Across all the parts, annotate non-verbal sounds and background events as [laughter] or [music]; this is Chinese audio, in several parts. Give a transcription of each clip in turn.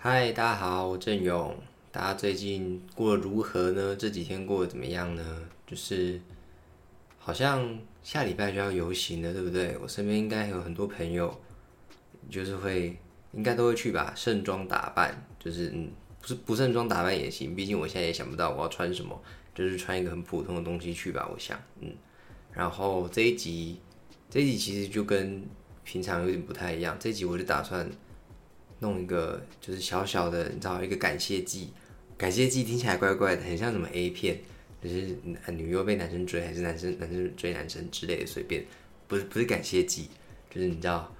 嗨，大家好，我郑勇。大家最近过得如何呢？这几天过得怎么样呢？就是好像下礼拜就要游行了，对不对？我身边应该有很多朋友，就是会应该都会去吧，盛装打扮，就是嗯，不是不盛装打扮也行，毕竟我现在也想不到我要穿什么，就是穿一个很普通的东西去吧，我想，嗯。然后这一集，这一集其实就跟平常有点不太一样，这一集我就打算。弄一个就是小小的，你知道一个感谢祭，感谢祭听起来怪怪的，很像什么 A 片，就是女优被男生追，还是男生男生追男生之类的，随便，不是不是感谢祭，就是你知道，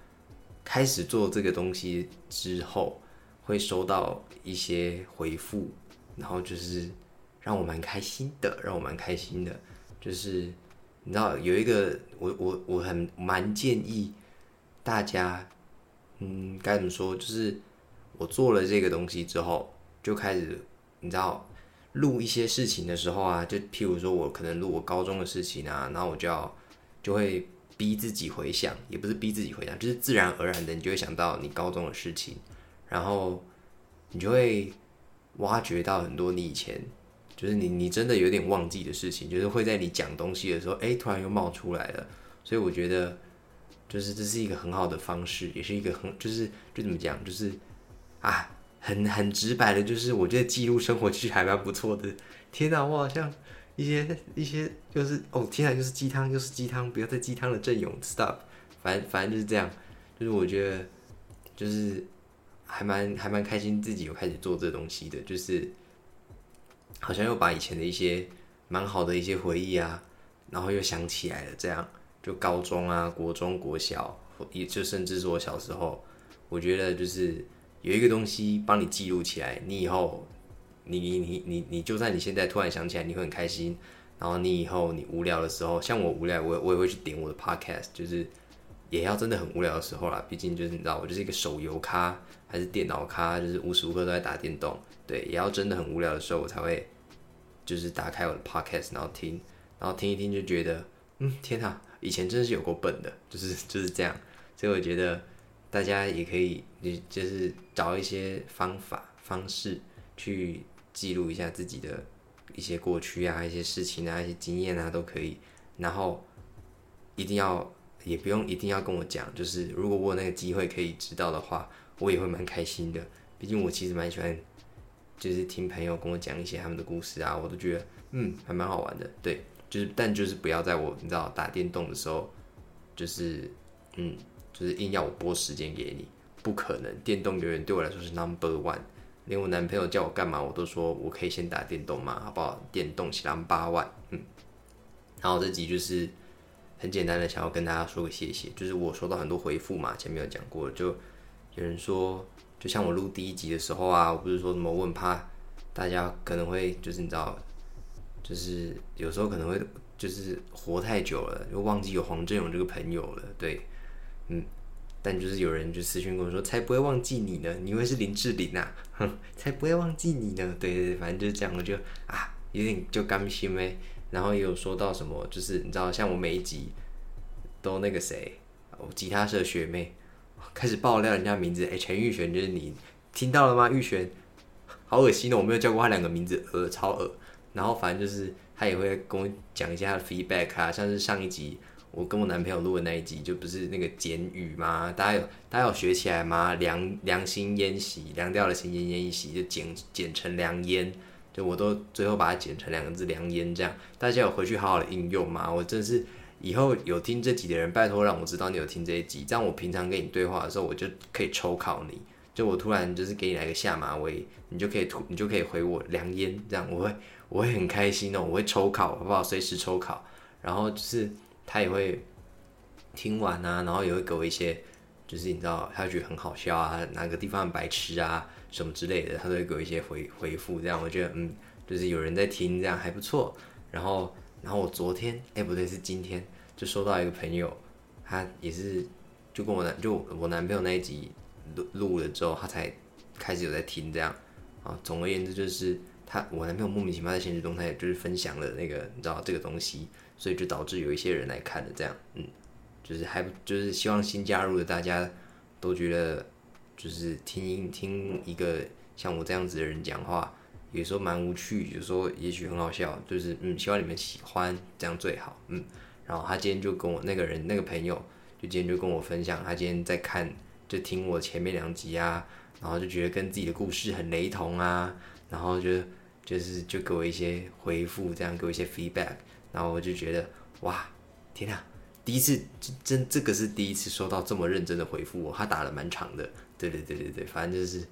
开始做这个东西之后，会收到一些回复，然后就是让我蛮开心的，让我蛮开心的，就是你知道有一个我我我很蛮建议大家。嗯，该怎么说？就是我做了这个东西之后，就开始你知道录一些事情的时候啊，就譬如说我可能录我高中的事情啊，然后我就要就会逼自己回想，也不是逼自己回想，就是自然而然的你就会想到你高中的事情，然后你就会挖掘到很多你以前就是你你真的有点忘记的事情，就是会在你讲东西的时候，哎，突然又冒出来了，所以我觉得。就是这是一个很好的方式，也是一个很就是就怎么讲，就是啊，很很直白的，就是我觉得记录生活其实还蛮不错的。天哪，我好像一些一些就是哦，天哪，又是鸡汤，又是鸡汤，不要再鸡汤了，郑勇，stop。反正反正就是这样，就是我觉得就是还蛮还蛮开心，自己有开始做这东西的，就是好像又把以前的一些蛮好的一些回忆啊，然后又想起来了，这样。就高中啊，国中、国小，也就甚至是我小时候，我觉得就是有一个东西帮你记录起来，你以后，你你你你你，就算你现在突然想起来，你会很开心。然后你以后你无聊的时候，像我无聊，我我也会去点我的 podcast，就是也要真的很无聊的时候啦。毕竟就是你知道，我就是一个手游咖，还是电脑咖，就是无时无刻都在打电动。对，也要真的很无聊的时候，我才会就是打开我的 podcast，然后听，然后听一听就觉得，嗯，天哪！以前真的是有够笨的，就是就是这样，所以我觉得大家也可以，你就是找一些方法方式去记录一下自己的一些过去啊、一些事情啊、一些经验啊都可以。然后一定要也不用一定要跟我讲，就是如果我有那个机会可以知道的话，我也会蛮开心的。毕竟我其实蛮喜欢，就是听朋友跟我讲一些他们的故事啊，我都觉得嗯还蛮好玩的，对。就是，但就是不要在我你知道打电动的时候，就是嗯，就是硬要我拨时间给你，不可能。电动永远对我来说是 number one，连我男朋友叫我干嘛，我都说我可以先打电动嘛，好不好？电动是 number one，嗯。然后这集就是很简单的，想要跟大家说个谢谢，就是我收到很多回复嘛，前面有讲过，就有人说，就像我录第一集的时候啊，我不是说什么问怕大家可能会就是你知道。就是有时候可能会就是活太久了，就忘记有黄振勇这个朋友了。对，嗯，但就是有人就私信跟我说，才不会忘记你呢，你以为是林志玲啊？哼，才不会忘记你呢。对对对，反正就是这样，就啊有点就甘心呗。然后也有说到什么，就是你知道，像我每一集都那个谁，我吉他社学妹开始爆料人家名字，哎，陈玉璇就是你听到了吗？玉璇，好恶心哦，我没有叫过他两个名字，呃，超恶。然后反正就是他也会跟我讲一下 feedback 啊，像是上一集我跟我男朋友录的那一集，就不是那个简语吗？大家有大家有学起来吗？良良心烟洗，凉掉了心烟烟一洗，就简简成良烟，就我都最后把它剪成两个字良烟这样。大家有回去好好的应用吗？我真是以后有听这集的人，拜托让我知道你有听这一集，这样我平常跟你对话的时候，我就可以抽考你。就我突然就是给你来个下马威，你就可以突你就可以回我良烟，这样我会。我会很开心哦，我会抽考，好不好？随时抽考，然后就是他也会听完啊，然后也会给我一些，就是你知道，他觉得很好笑啊，哪个地方白痴啊，什么之类的，他都会给我一些回回复，这样我觉得嗯，就是有人在听，这样还不错。然后，然后我昨天，哎，不对，是今天，就收到一个朋友，他也是就跟我男就我男朋友那一集录录了之后，他才开始有在听这样啊。总而言之就是。他我男朋友莫名其妙在现实动态就是分享了那个你知道这个东西，所以就导致有一些人来看了这样，嗯，就是还就是希望新加入的大家都觉得就是听听一个像我这样子的人讲话，有时候蛮无趣，有时候也许很好笑，就是嗯，希望你们喜欢，这样最好，嗯。然后他今天就跟我那个人那个朋友，就今天就跟我分享，他今天在看，就听我前面两集啊，然后就觉得跟自己的故事很雷同啊，然后就就是就给我一些回复，这样给我一些 feedback，然后我就觉得哇，天哪！第一次真这个是第一次收到这么认真的回复我，他打了蛮长的，对对对对对，反正就是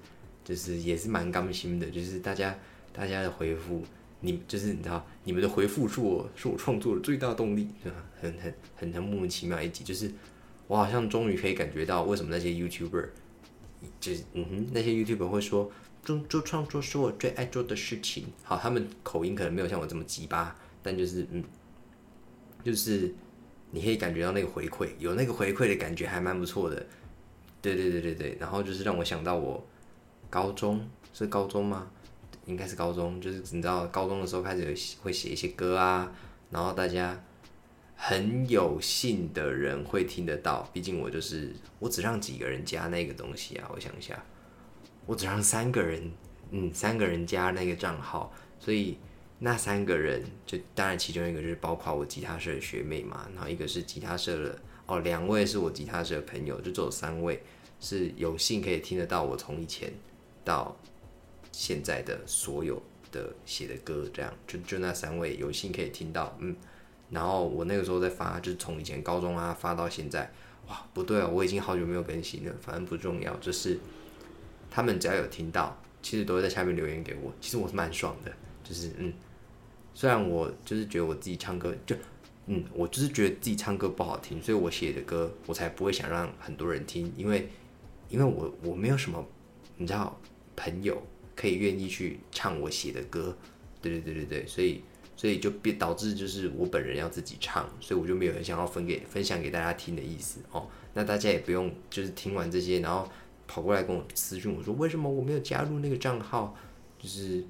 就是也是蛮甘心的，就是大家大家的回复，你就是你知道你们的回复是我是我创作的最大动力，对吧？很很很很莫名其妙一集，就是我好像终于可以感觉到为什么那些 YouTuber 就是嗯哼那些 YouTuber 会说做做创作是我最爱做的事情，好，他们口音可能没有像我这么鸡巴，但就是嗯就是。你可以感觉到那个回馈，有那个回馈的感觉还蛮不错的。对对对对对，然后就是让我想到我高中是高中吗？应该是高中，就是你知道高中的时候开始有会写一些歌啊，然后大家很有幸的人会听得到。毕竟我就是我只让几个人加那个东西啊，我想一下，我只让三个人，嗯，三个人加那个账号，所以。那三个人，就当然其中一个就是包括我吉他社的学妹嘛，然后一个是吉他社的哦，两位是我吉他社的朋友，就只有三位是有幸可以听得到我从以前到现在的所有的写的歌，这样就就那三位有幸可以听到，嗯，然后我那个时候在发，就是从以前高中啊发到现在，哇，不对啊，我已经好久没有更新了，反正不重要，就是他们只要有听到，其实都会在下面留言给我，其实我是蛮爽的，就是嗯。虽然我就是觉得我自己唱歌就，嗯，我就是觉得自己唱歌不好听，所以我写的歌我才不会想让很多人听，因为，因为我我没有什么，你知道，朋友可以愿意去唱我写的歌，对对对对对，所以所以就变导致就是我本人要自己唱，所以我就没有很想要分给分享给大家听的意思哦。那大家也不用就是听完这些，然后跑过来跟我私讯我说为什么我没有加入那个账号，就是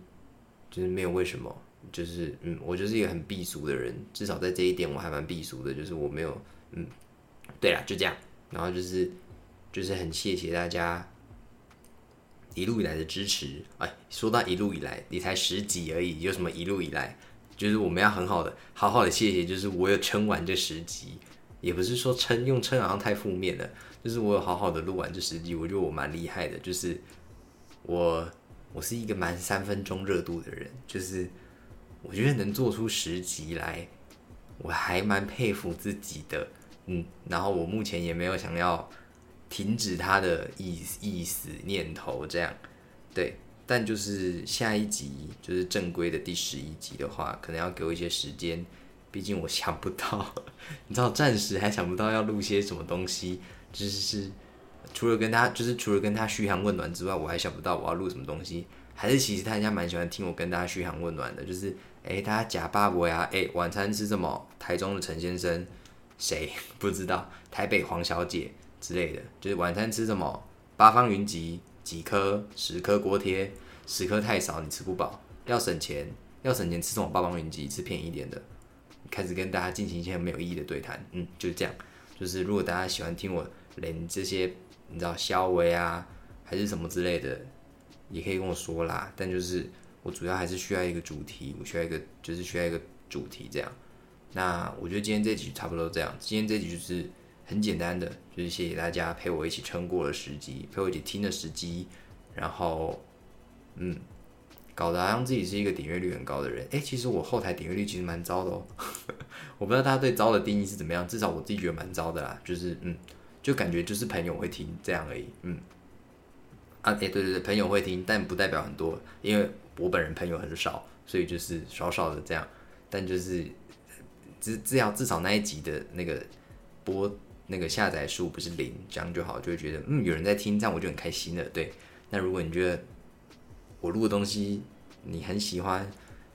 就是没有为什么。就是嗯，我就是一个很避俗的人，至少在这一点我还蛮避俗的。就是我没有嗯，对了，就这样。然后就是就是很谢谢大家一路以来的支持。哎，说到一路以来，你才十集而已，有什么一路以来？就是我们要很好的、好好的谢谢，就是我有撑完这十集，也不是说撑用撑好像太负面了，就是我有好好的录完这十集，我觉得我蛮厉害的。就是我我是一个蛮三分钟热度的人，就是。我觉得能做出十集来，我还蛮佩服自己的，嗯，然后我目前也没有想要停止他的意意思念头，这样，对，但就是下一集就是正规的第十一集的话，可能要给我一些时间，毕竟我想不到，[laughs] 你知道，暂时还想不到要录些什么东西，就是除了跟他，就是除了跟他嘘寒问暖之外，我还想不到我要录什么东西，还是其实他家蛮喜欢听我跟大家嘘寒问暖的，就是。哎，大家假八伯呀！哎，晚餐吃什么？台中的陈先生，谁 [laughs] 不知道？台北黄小姐之类的，就是晚餐吃什么？八方云集几颗？十颗锅贴，十颗太少，你吃不饱。要省钱，要省钱吃什么？八方云集吃便宜一点的。开始跟大家进行一些没有意义的对谈，嗯，就是这样。就是如果大家喜欢听我连这些，你知道肖维啊，还是什么之类的，也可以跟我说啦。但就是。我主要还是需要一个主题，我需要一个，就是需要一个主题这样。那我觉得今天这集差不多这样，今天这集就是很简单的，就是谢谢大家陪我一起撑过了十集，陪我一起听了十集，然后嗯，搞得好像自己是一个点阅率很高的人。哎，其实我后台点阅率其实蛮糟的哦，[laughs] 我不知道大家对糟的定义是怎么样，至少我自己觉得蛮糟的啦，就是嗯，就感觉就是朋友会听这样而已，嗯。啊，哎，对对对，朋友会听，但不代表很多，因为。我本人朋友很少，所以就是少少的这样，但就是至至少至少那一集的那个播那个下载数不是零，这样就好，就会觉得嗯有人在听，这样我就很开心了。对，那如果你觉得我录的东西你很喜欢，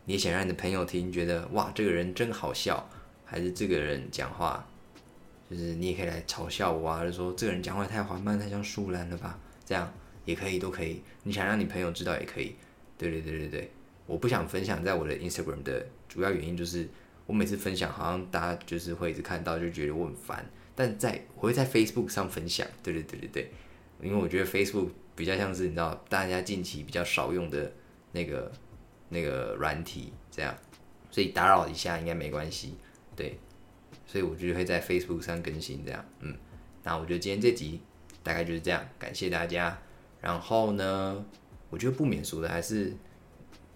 你也想让你的朋友听，觉得哇这个人真好笑，还是这个人讲话就是你也可以来嘲笑我啊，就说这个人讲话太缓慢，太像树懒了吧？这样也可以，都可以。你想让你朋友知道也可以。对对对对对，我不想分享在我的 Instagram 的主要原因就是，我每次分享好像大家就是会一直看到就觉得我很烦，但在我会在 Facebook 上分享。对对对对对，因为我觉得 Facebook 比较像是你知道大家近期比较少用的那个那个软体这样，所以打扰一下应该没关系，对，所以我就会在 Facebook 上更新这样，嗯，那我觉得今天这集大概就是这样，感谢大家。然后呢，我觉得不免俗的还是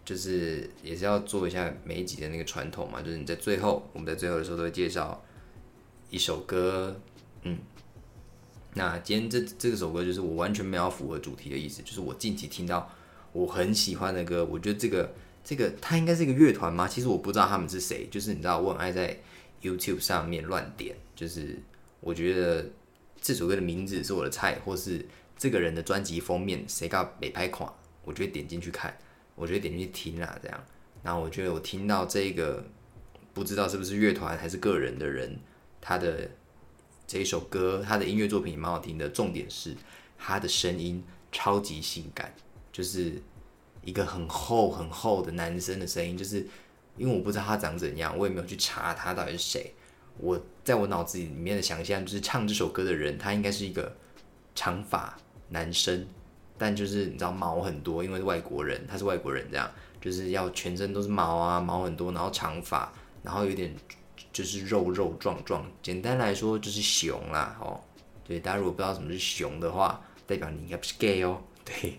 就是也是要做一下每一集的那个传统嘛，就是你在最后，我们在最后的时候都会介绍一首歌，嗯。那今天这这首歌就是我完全没有符合主题的意思，就是我近期听到我很喜欢的歌，我觉得这个这个它应该是一个乐团吗？其实我不知道他们是谁，就是你知道我很爱在 YouTube 上面乱点，就是我觉得这首歌的名字是我的菜，或是这个人的专辑封面谁告美拍款，我就会点进去看，我就会点进去听啦这样。然后我觉得我听到这个不知道是不是乐团还是个人的人，他的。这一首歌，他的音乐作品也蛮好听的。重点是他的声音超级性感，就是一个很厚很厚的男生的声音。就是因为我不知道他长怎样，我也没有去查他到底是谁。我在我脑子里面的想象，就是唱这首歌的人，他应该是一个长发男生，但就是你知道毛很多，因为是外国人，他是外国人，这样就是要全身都是毛啊，毛很多，然后长发，然后有点。就是肉肉壮壮，简单来说就是熊啦，哦，对，大家如果不知道什么是熊的话，代表你应该不是 gay 哦，对，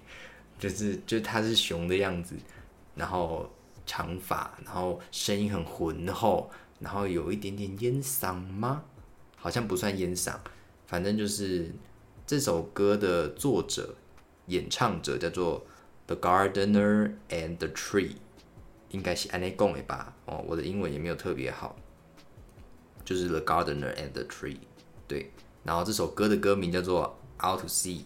就是就是他是熊的样子，然后长发，然后声音很浑厚，然后有一点点烟嗓吗？好像不算烟嗓，反正就是这首歌的作者、演唱者叫做 The Gardener and the Tree，应该是安内贡的吧？哦，我的英文也没有特别好。就是 The Gardener and the Tree，对，然后这首歌的歌名叫做 Out to Sea，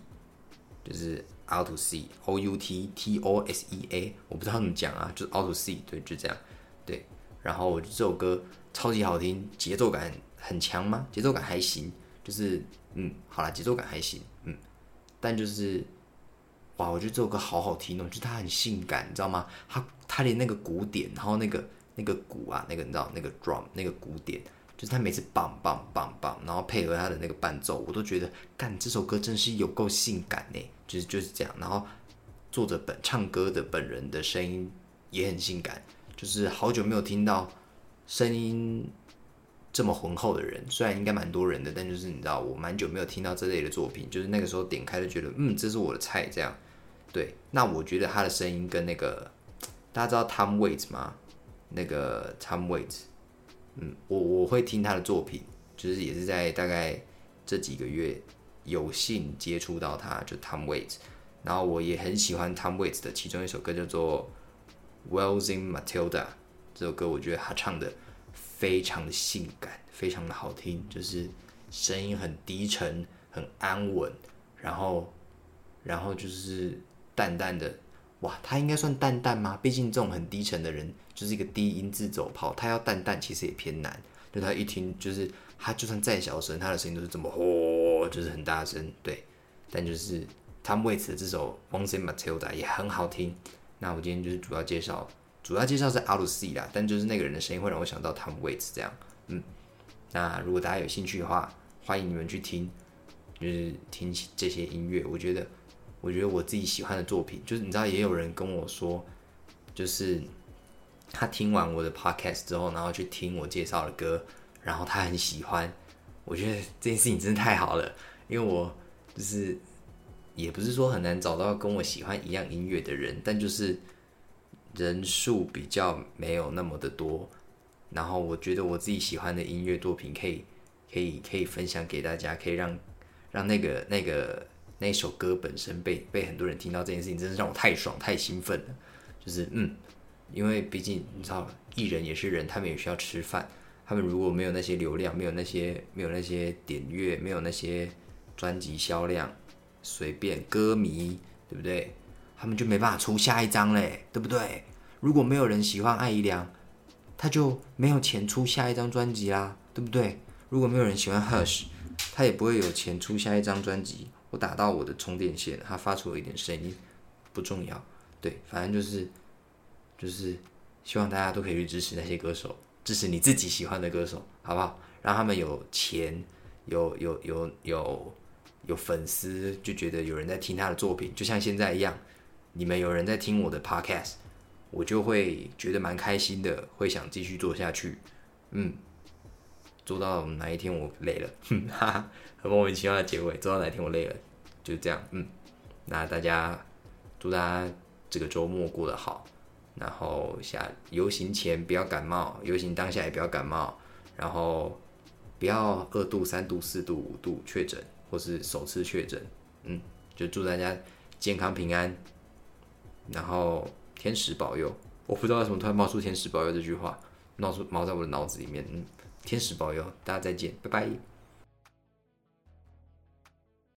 就是 Out to Sea，O U T T O S E A，我不知道怎么讲啊，就是 Out to Sea，对，就这样，对，然后我觉得这首歌超级好听，节奏感很强吗？节奏感还行，就是嗯，好啦，节奏感还行，嗯，但就是哇，我觉得这首歌好好听哦，就它很性感，你知道吗？它它连那个鼓点，然后那个那个鼓啊，那个你知道那个 drum 那个鼓点。就是他每次棒棒棒棒，然后配合他的那个伴奏，我都觉得干这首歌真是有够性感呢。就是就是这样，然后作者本唱歌的本人的声音也很性感，就是好久没有听到声音这么浑厚的人。虽然应该蛮多人的，但就是你知道，我蛮久没有听到这类的作品。就是那个时候点开就觉得，嗯，这是我的菜。这样，对。那我觉得他的声音跟那个大家知道 Tom Waits 吗？那个 Tom Waits。嗯，我我会听他的作品，就是也是在大概这几个月有幸接触到他，就 Tom Waits，然后我也很喜欢 Tom Waits 的其中一首歌叫做《Wells in Matilda》，这首歌我觉得他唱的非常的性感，非常的好听，就是声音很低沉，很安稳，然后然后就是淡淡的。哇，他应该算淡淡吗？毕竟这种很低沉的人，就是一个低音自走炮，他要淡淡其实也偏难。就他一听，就是他就算再小声，他的声音都是这么吼，就是很大声。对，但就是他为此这首《Once in Matilda》也很好听。那我今天就是主要介绍，主要介绍是 Out to Sea 啦，但就是那个人的声音会让我想到 Tom Waits 这样。嗯，那如果大家有兴趣的话，欢迎你们去听，就是听这些音乐，我觉得。我觉得我自己喜欢的作品，就是你知道，也有人跟我说，就是他听完我的 podcast 之后，然后去听我介绍的歌，然后他很喜欢。我觉得这件事情真的太好了，因为我就是也不是说很难找到跟我喜欢一样音乐的人，但就是人数比较没有那么的多。然后我觉得我自己喜欢的音乐作品，可以可以可以分享给大家，可以让让那个那个。那首歌本身被被很多人听到这件事情，真是让我太爽太兴奋了。就是嗯，因为毕竟你知道，艺人也是人，他们也需要吃饭。他们如果没有那些流量，没有那些没有那些点阅，没有那些专辑销量，随便歌迷对不对？他们就没办法出下一张嘞，对不对？如果没有人喜欢艾怡良，他就没有钱出下一张专辑啦，对不对？如果没有人喜欢 Hush，他也不会有钱出下一张专辑。我打到我的充电线，它发出了一点声音，不重要。对，反正就是，就是希望大家都可以去支持那些歌手，支持你自己喜欢的歌手，好不好？让他们有钱，有有有有有粉丝就觉得有人在听他的作品，就像现在一样，你们有人在听我的 podcast，我就会觉得蛮开心的，会想继续做下去。嗯，做到哪一天我累了，哈哈，很莫名其妙的结尾，做到哪一天我累了，就这样。嗯，那大家祝大家这个周末过得好，然后下游行前不要感冒，游行当下也不要感冒，然后不要二度、三度、四度、五度确诊。或是首次确诊，嗯，就祝大家健康平安，然后天使保佑。我不知道为什么突然冒出“天使保佑”这句话，冒出冒在我的脑子里面。嗯，天使保佑，大家再见，拜拜。